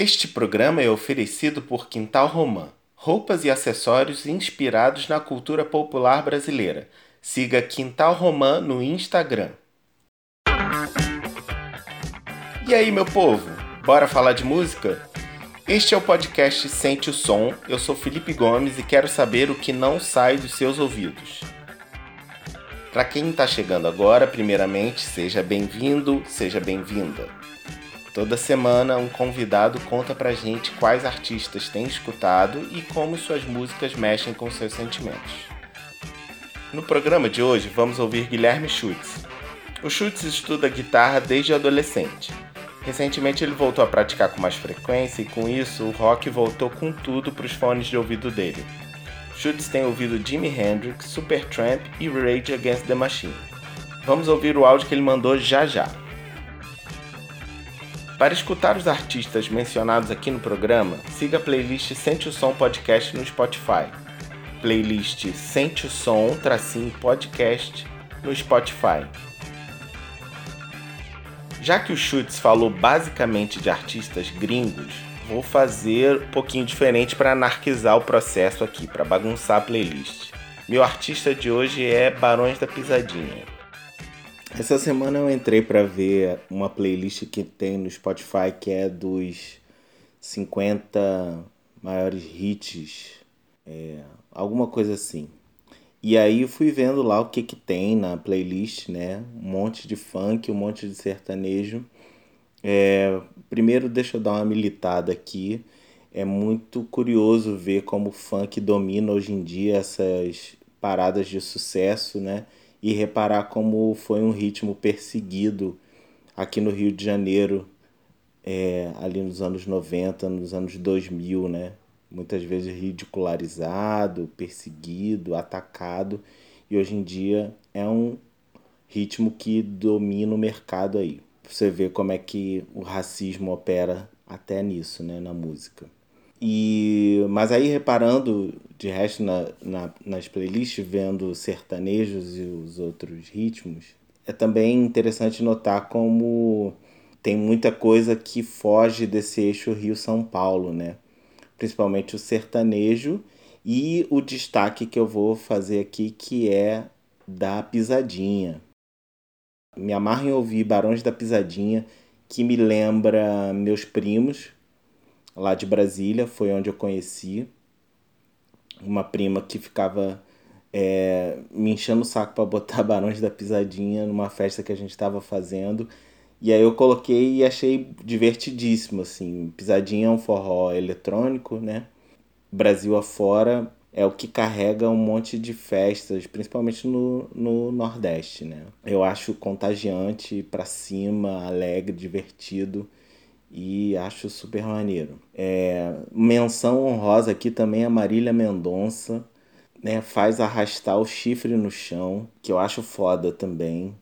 Este programa é oferecido por Quintal Romã, roupas e acessórios inspirados na cultura popular brasileira. Siga Quintal Romã no Instagram. E aí, meu povo, bora falar de música? Este é o podcast Sente o Som. Eu sou Felipe Gomes e quero saber o que não sai dos seus ouvidos. Para quem está chegando agora, primeiramente, seja bem-vindo, seja bem-vinda. Toda semana um convidado conta pra gente quais artistas tem escutado e como suas músicas mexem com seus sentimentos. No programa de hoje vamos ouvir Guilherme Schutz. O Schutz estuda guitarra desde adolescente. Recentemente ele voltou a praticar com mais frequência e com isso o rock voltou com tudo para os fones de ouvido dele. Schutz tem ouvido Jimi Hendrix, Supertramp e Rage Against the Machine. Vamos ouvir o áudio que ele mandou já já. Para escutar os artistas mencionados aqui no programa, siga a playlist Sente o Som Podcast no Spotify. Playlist Sente o Som tracinho podcast no Spotify. Já que o Schutz falou basicamente de artistas gringos, vou fazer um pouquinho diferente para anarquizar o processo aqui, para bagunçar a playlist. Meu artista de hoje é Barões da Pisadinha. Essa semana eu entrei para ver uma playlist que tem no Spotify que é dos 50 maiores hits, é, alguma coisa assim. E aí fui vendo lá o que que tem na playlist, né? Um monte de funk, um monte de sertanejo. É, primeiro deixa eu dar uma militada aqui. É muito curioso ver como o funk domina hoje em dia essas paradas de sucesso, né? E reparar como foi um ritmo perseguido aqui no Rio de Janeiro, é, ali nos anos 90, nos anos 2000, né? Muitas vezes ridicularizado, perseguido, atacado, e hoje em dia é um ritmo que domina o mercado aí. Você vê como é que o racismo opera até nisso, né, na música. E, mas aí reparando de resto na, na, nas playlists, vendo sertanejos e os outros ritmos, é também interessante notar como tem muita coisa que foge desse eixo Rio-São Paulo, né? Principalmente o sertanejo e o destaque que eu vou fazer aqui que é da pisadinha. Me amarro em ouvir Barões da Pisadinha, que me lembra meus primos, lá de Brasília, foi onde eu conheci. Uma prima que ficava é, me enchendo o saco para botar Barões da Pisadinha numa festa que a gente estava fazendo. E aí eu coloquei e achei divertidíssimo, assim. Pisadinha é um forró eletrônico, né? Brasil afora é o que carrega um monte de festas, principalmente no, no Nordeste, né? Eu acho contagiante, para cima, alegre, divertido e acho super maneiro. É, menção honrosa aqui também a Marília Mendonça, né, faz arrastar o chifre no chão, que eu acho foda também.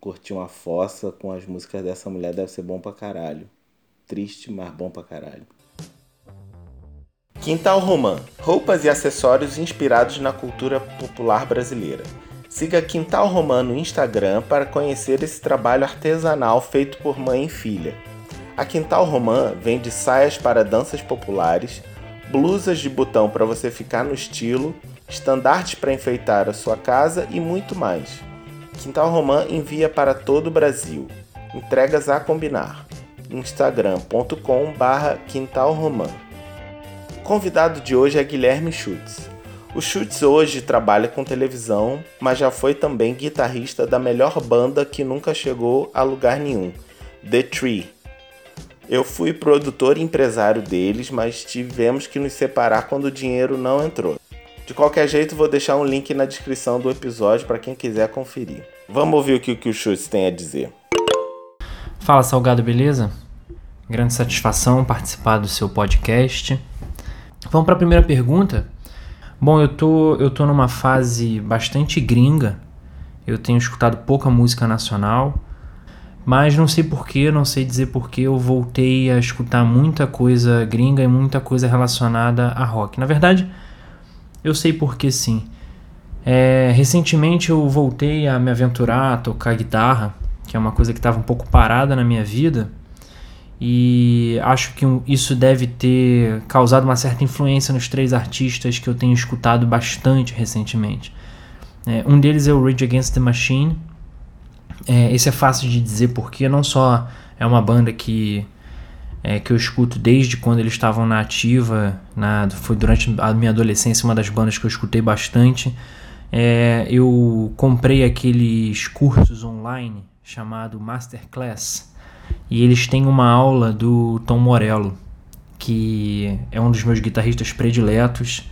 Curtir uma fossa com as músicas dessa mulher deve ser bom pra caralho. Triste, mas bom pra caralho. Quintal Romã, roupas e acessórios inspirados na cultura popular brasileira. Siga Quintal Romã no Instagram para conhecer esse trabalho artesanal feito por mãe e filha. A Quintal Romã vende saias para danças populares, blusas de botão para você ficar no estilo, estandartes para enfeitar a sua casa e muito mais. Quintal Romã envia para todo o Brasil. Entregas a combinar. Romã. O convidado de hoje é Guilherme Schutz. O Schutz hoje trabalha com televisão, mas já foi também guitarrista da melhor banda que nunca chegou a lugar nenhum, The Tree eu fui produtor e empresário deles, mas tivemos que nos separar quando o dinheiro não entrou. De qualquer jeito, vou deixar um link na descrição do episódio para quem quiser conferir. Vamos ouvir o que, o Schultz tem a dizer. Fala, Salgado, beleza? Grande satisfação participar do seu podcast. Vamos para a primeira pergunta. Bom, eu tô, eu tô numa fase bastante gringa. Eu tenho escutado pouca música nacional. Mas não sei porquê, não sei dizer porquê, eu voltei a escutar muita coisa gringa e muita coisa relacionada a rock. Na verdade, eu sei porquê sim. É, recentemente eu voltei a me aventurar a tocar guitarra, que é uma coisa que estava um pouco parada na minha vida. e acho que isso deve ter causado uma certa influência nos três artistas que eu tenho escutado bastante recentemente. É, um deles é o Rage Against the Machine. É, esse é fácil de dizer porque não só é uma banda que é, que eu escuto desde quando eles estavam na ativa, na, foi durante a minha adolescência uma das bandas que eu escutei bastante. É, eu comprei aqueles cursos online chamado Masterclass e eles têm uma aula do Tom Morello, que é um dos meus guitarristas prediletos,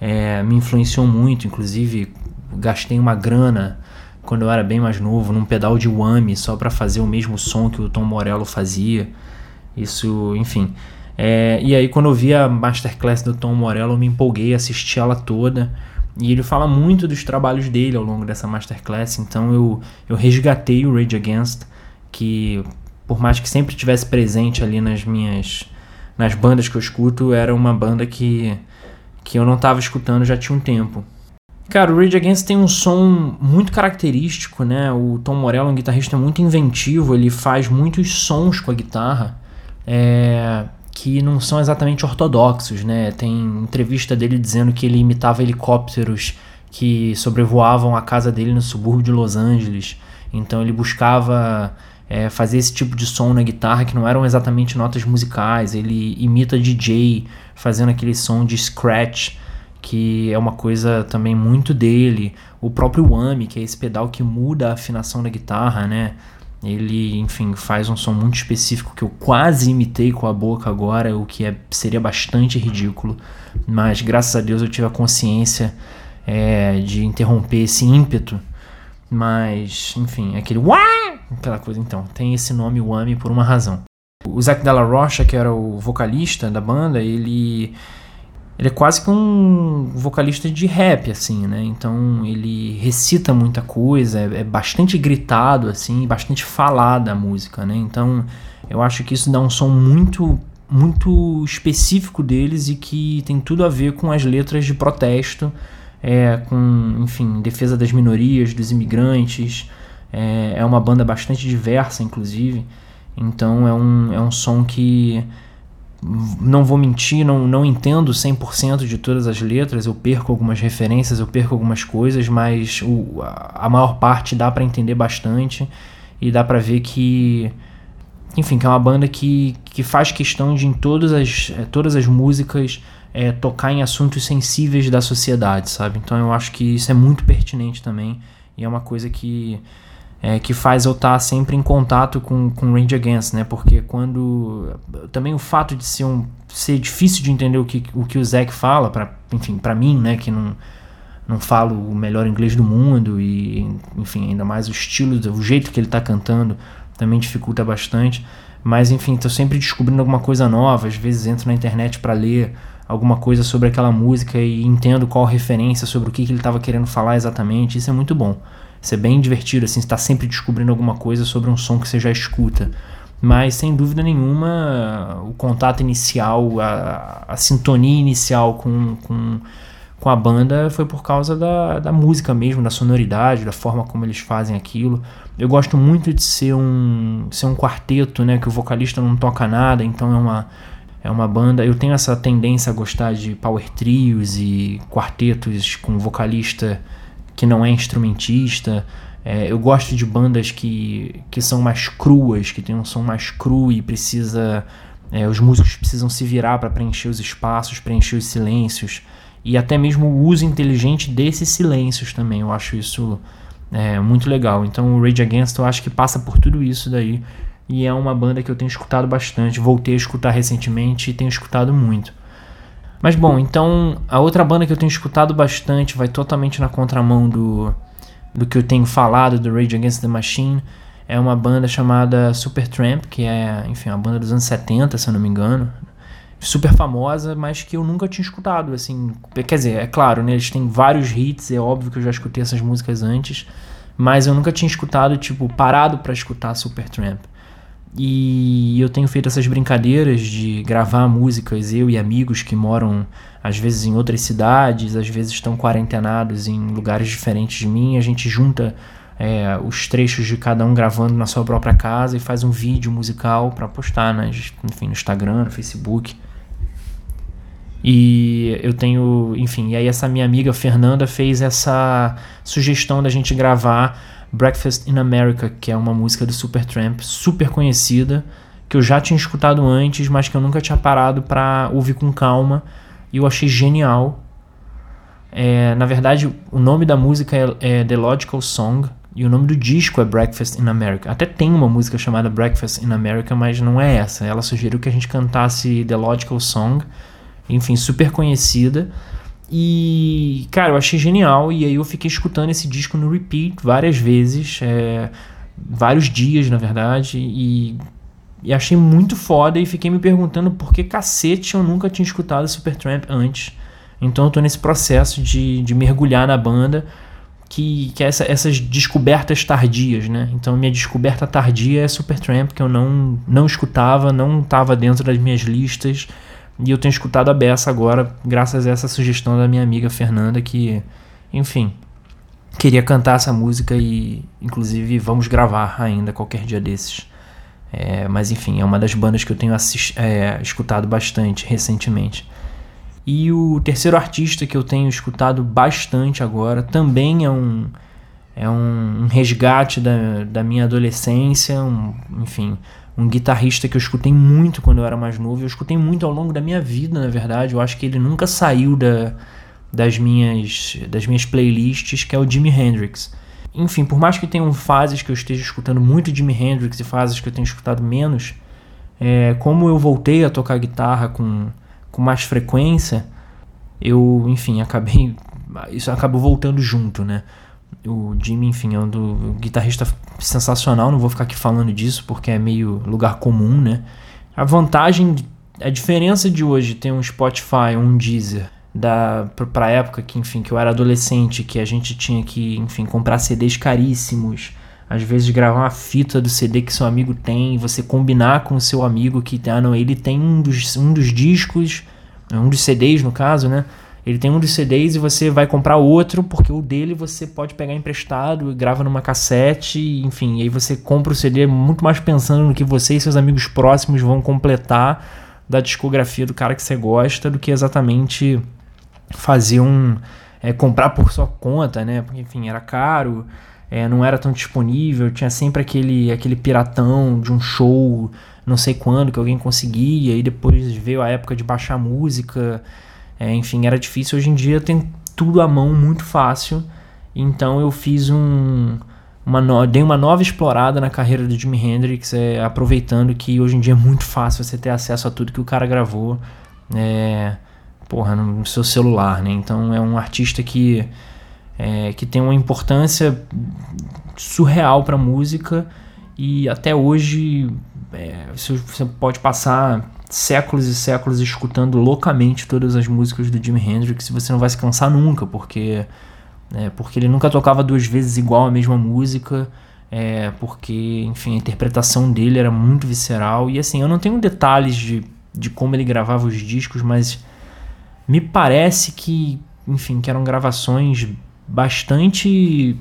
é, me influenciou muito, inclusive gastei uma grana quando eu era bem mais novo num pedal de whammy só para fazer o mesmo som que o Tom Morello fazia. Isso, enfim. É, e aí quando eu vi a masterclass do Tom Morello, eu me empolguei, assisti ela toda. E ele fala muito dos trabalhos dele ao longo dessa masterclass, então eu, eu resgatei o Rage Against, que por mais que sempre tivesse presente ali nas minhas nas bandas que eu escuto, era uma banda que que eu não estava escutando já tinha um tempo. Cara, o Rage Against tem um som muito característico, né? O Tom Morello é um guitarrista muito inventivo, ele faz muitos sons com a guitarra é, que não são exatamente ortodoxos, né? Tem entrevista dele dizendo que ele imitava helicópteros que sobrevoavam a casa dele no subúrbio de Los Angeles. Então ele buscava é, fazer esse tipo de som na guitarra que não eram exatamente notas musicais. Ele imita DJ fazendo aquele som de scratch que é uma coisa também muito dele. O próprio Whammy, que é esse pedal que muda a afinação da guitarra, né? Ele, enfim, faz um som muito específico que eu quase imitei com a boca agora, o que é, seria bastante ridículo. Mas graças a Deus eu tive a consciência é, de interromper esse ímpeto. Mas, enfim, aquele aquela coisa então. Tem esse nome Whammy por uma razão. O Zac Della Rocha, que era o vocalista da banda, ele ele é quase que um vocalista de rap, assim, né? Então ele recita muita coisa, é, é bastante gritado, assim, bastante falada a música, né? Então eu acho que isso dá um som muito muito específico deles e que tem tudo a ver com as letras de protesto, é, com, enfim, defesa das minorias, dos imigrantes. É, é uma banda bastante diversa, inclusive. Então é um, é um som que não vou mentir, não, não entendo 100% de todas as letras, eu perco algumas referências, eu perco algumas coisas, mas o, a maior parte dá para entender bastante e dá para ver que enfim, que é uma banda que, que faz questão de em todas as, é, todas as músicas é, tocar em assuntos sensíveis da sociedade, sabe? Então eu acho que isso é muito pertinente também e é uma coisa que é, que faz eu estar sempre em contato com, com Range Against, né? Porque quando. Também o fato de ser, um, ser difícil de entender o que o, que o Zack fala, pra, enfim, para mim, né? Que não, não falo o melhor inglês do mundo e, enfim, ainda mais o estilo, o jeito que ele está cantando também dificulta bastante. Mas, enfim, estou sempre descobrindo alguma coisa nova. Às vezes entro na internet para ler alguma coisa sobre aquela música e entendo qual referência, sobre o que, que ele estava querendo falar exatamente. Isso é muito bom. Isso é bem divertido, assim, está sempre descobrindo alguma coisa sobre um som que você já escuta. Mas sem dúvida nenhuma, o contato inicial, a, a sintonia inicial com, com, com a banda foi por causa da, da música mesmo, da sonoridade, da forma como eles fazem aquilo. Eu gosto muito de ser um, ser um quarteto, né? Que o vocalista não toca nada, então é uma, é uma banda. Eu tenho essa tendência a gostar de power trios e quartetos com vocalista que não é instrumentista. É, eu gosto de bandas que, que são mais cruas, que tem um som mais cru e precisa. É, os músicos precisam se virar para preencher os espaços, preencher os silêncios. E até mesmo o uso inteligente desses silêncios também. Eu acho isso é, muito legal. Então o Rage Against eu acho que passa por tudo isso daí. E é uma banda que eu tenho escutado bastante. Voltei a escutar recentemente e tenho escutado muito. Mas bom, então a outra banda que eu tenho escutado bastante vai totalmente na contramão do, do que eu tenho falado do Rage Against the Machine. É uma banda chamada Supertramp, que é, enfim, uma banda dos anos 70, se eu não me engano. Super famosa, mas que eu nunca tinha escutado, assim. Quer dizer, é claro, né, eles têm vários hits, é óbvio que eu já escutei essas músicas antes, mas eu nunca tinha escutado, tipo, parado para escutar Supertramp. E eu tenho feito essas brincadeiras de gravar músicas, eu e amigos que moram às vezes em outras cidades, às vezes estão quarentenados em lugares diferentes de mim. A gente junta é, os trechos de cada um gravando na sua própria casa e faz um vídeo musical para postar, enfim, no Instagram, no Facebook. E eu tenho, enfim, e aí essa minha amiga Fernanda fez essa sugestão da gente gravar Breakfast in America, que é uma música do Supertramp, super conhecida, que eu já tinha escutado antes, mas que eu nunca tinha parado para ouvir com calma, e eu achei genial. É, na verdade, o nome da música é, é The Logical Song, e o nome do disco é Breakfast in America. Até tem uma música chamada Breakfast in America, mas não é essa. Ela sugeriu que a gente cantasse The Logical Song, enfim, super conhecida. E, cara, eu achei genial. E aí eu fiquei escutando esse disco no repeat várias vezes, é, vários dias, na verdade. E, e, achei muito foda. E fiquei me perguntando por que cacete eu nunca tinha escutado Supertramp antes. Então eu tô nesse processo de, de mergulhar na banda. Que, que é essa, essas descobertas tardias, né? Então minha descoberta tardia é Supertramp, que eu não, não escutava, não estava dentro das minhas listas e eu tenho escutado a beça agora, graças a essa sugestão da minha amiga Fernanda, que, enfim, queria cantar essa música e, inclusive, vamos gravar ainda qualquer dia desses. É, mas, enfim, é uma das bandas que eu tenho é, escutado bastante recentemente. E o terceiro artista que eu tenho escutado bastante agora também é um, é um, um resgate da, da minha adolescência, um, enfim, um guitarrista que eu escutei muito quando eu era mais novo. Eu escutei muito ao longo da minha vida, na verdade. Eu acho que ele nunca saiu da, das, minhas, das minhas playlists, que é o Jimi Hendrix. Enfim, por mais que tenham fases que eu esteja escutando muito Jimi Hendrix e fases que eu tenho escutado menos, é, como eu voltei a tocar guitarra com, com mais frequência, eu, enfim, acabei. Isso acabou voltando junto, né? O Jimmy, enfim, é um, do, guitarrista sensacional. Não vou ficar aqui falando disso porque é meio lugar comum, né? A vantagem, a diferença de hoje ter um Spotify, um Deezer, da pra época que, enfim, que eu era adolescente, que a gente tinha que, enfim, comprar CDs caríssimos, às vezes gravar uma fita do CD que seu amigo tem, você combinar com o seu amigo que, ah, não, ele tem um dos, um dos discos, um dos CDs no caso, né? Ele tem um dos CDs e você vai comprar outro, porque o dele você pode pegar emprestado, grava numa cassete, enfim, aí você compra o CD muito mais pensando no que você e seus amigos próximos vão completar da discografia do cara que você gosta do que exatamente fazer um. É, comprar por sua conta, né? Porque, enfim, era caro, é, não era tão disponível, tinha sempre aquele, aquele piratão de um show, não sei quando, que alguém conseguia, e depois veio a época de baixar música. É, enfim, era difícil. Hoje em dia tem tudo à mão muito fácil. Então eu fiz um. Uma no... Dei uma nova explorada na carreira do Jimi Hendrix, é, aproveitando que hoje em dia é muito fácil você ter acesso a tudo que o cara gravou. É, porra, no seu celular, né? Então é um artista que, é, que tem uma importância surreal para música e até hoje é, você pode passar séculos e séculos escutando loucamente todas as músicas do Jimi Hendrix e você não vai se cansar nunca, porque, é, porque ele nunca tocava duas vezes igual a mesma música, é, porque, enfim, a interpretação dele era muito visceral. E assim, eu não tenho detalhes de, de como ele gravava os discos, mas me parece que, enfim, que eram gravações bastante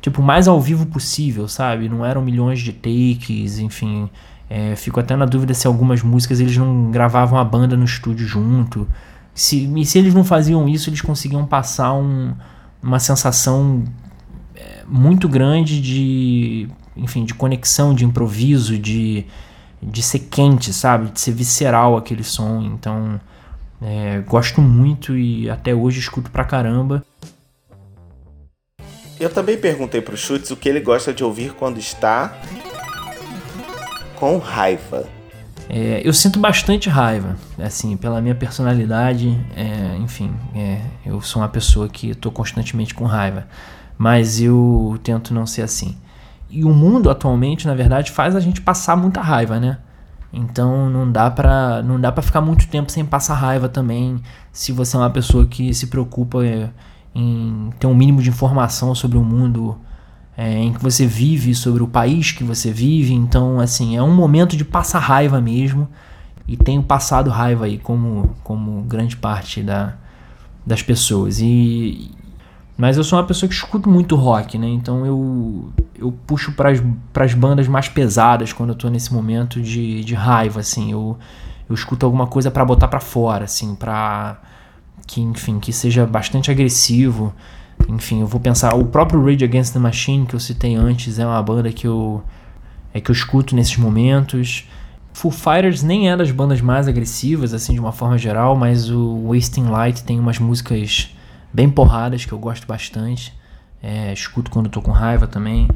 tipo, mais ao vivo possível, sabe? Não eram milhões de takes, enfim. É, fico até na dúvida se algumas músicas eles não gravavam a banda no estúdio junto. Se, e se eles não faziam isso, eles conseguiam passar um, uma sensação é, muito grande de, enfim, de conexão, de improviso, de, de ser quente, sabe? De ser visceral aquele som. Então, é, gosto muito e até hoje escuto pra caramba. Eu também perguntei pro Chutes o que ele gosta de ouvir quando está com raiva? É, eu sinto bastante raiva, assim, pela minha personalidade, é, enfim, é, eu sou uma pessoa que estou constantemente com raiva, mas eu tento não ser assim. E o mundo atualmente, na verdade, faz a gente passar muita raiva, né? Então não dá pra, não dá pra ficar muito tempo sem passar raiva também, se você é uma pessoa que se preocupa é, em ter um mínimo de informação sobre o mundo é, em que você vive, sobre o país que você vive. Então, assim, é um momento de passar raiva mesmo. E tenho passado raiva aí, como, como grande parte da, das pessoas. E Mas eu sou uma pessoa que escuto muito rock, né? Então eu, eu puxo para as bandas mais pesadas quando eu tô nesse momento de, de raiva, assim. Eu, eu escuto alguma coisa para botar para fora, assim, pra que, enfim, que seja bastante agressivo. Enfim, eu vou pensar, o próprio Rage Against the Machine que eu citei antes é uma banda que eu é que eu escuto nesses momentos. Foo Fighters nem é das bandas mais agressivas assim de uma forma geral, mas o Wasting Light tem umas músicas bem porradas que eu gosto bastante. É, escuto quando tô com raiva também.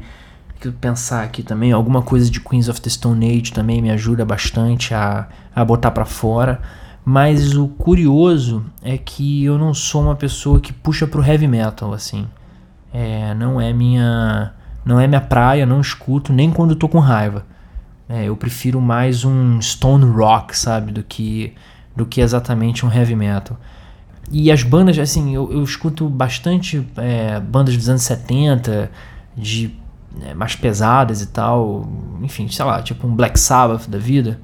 Que pensar aqui também, alguma coisa de Queens of the Stone Age também me ajuda bastante a, a botar para fora. Mas o curioso é que eu não sou uma pessoa que puxa pro heavy metal, assim. É, não é minha não é minha praia, não escuto nem quando tô com raiva. É, eu prefiro mais um stone rock, sabe, do que do que exatamente um heavy metal. E as bandas, assim, eu, eu escuto bastante é, bandas dos anos 70, de é, mais pesadas e tal. Enfim, sei lá, tipo um Black Sabbath da vida.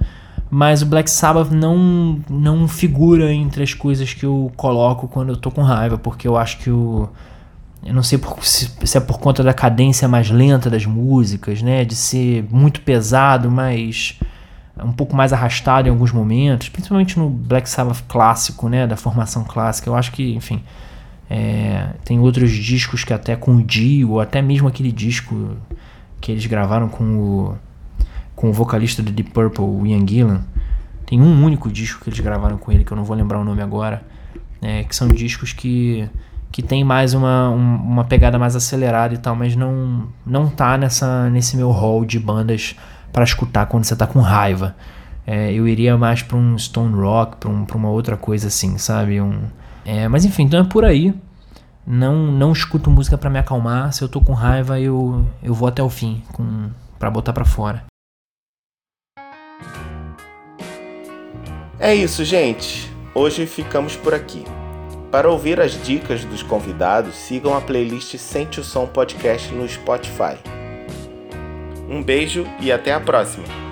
Mas o Black Sabbath não, não figura entre as coisas que eu coloco quando eu tô com raiva, porque eu acho que o. Eu não sei por, se, se, é por conta da cadência mais lenta das músicas, né? De ser muito pesado, mas um pouco mais arrastado em alguns momentos, principalmente no Black Sabbath clássico, né, da formação clássica. Eu acho que, enfim, é, tem outros discos que até com o Dio, ou até mesmo aquele disco que eles gravaram com o, com o vocalista do Deep Purple, o Ian Gillan. Tem um único disco que eles gravaram com ele, que eu não vou lembrar o nome agora, é, que são discos que que tem mais uma, uma pegada mais acelerada e tal, mas não não tá nessa nesse meu hall de bandas para escutar quando você tá com raiva. É, eu iria mais para um stone rock, para um, uma outra coisa assim, sabe? Um, é, mas enfim, então é por aí. Não não escuto música para me acalmar. Se eu tô com raiva, eu, eu vou até o fim, com para botar para fora. É isso, gente. Hoje ficamos por aqui. Para ouvir as dicas dos convidados, sigam a playlist Sente o Som Podcast no Spotify. Um beijo e até a próxima!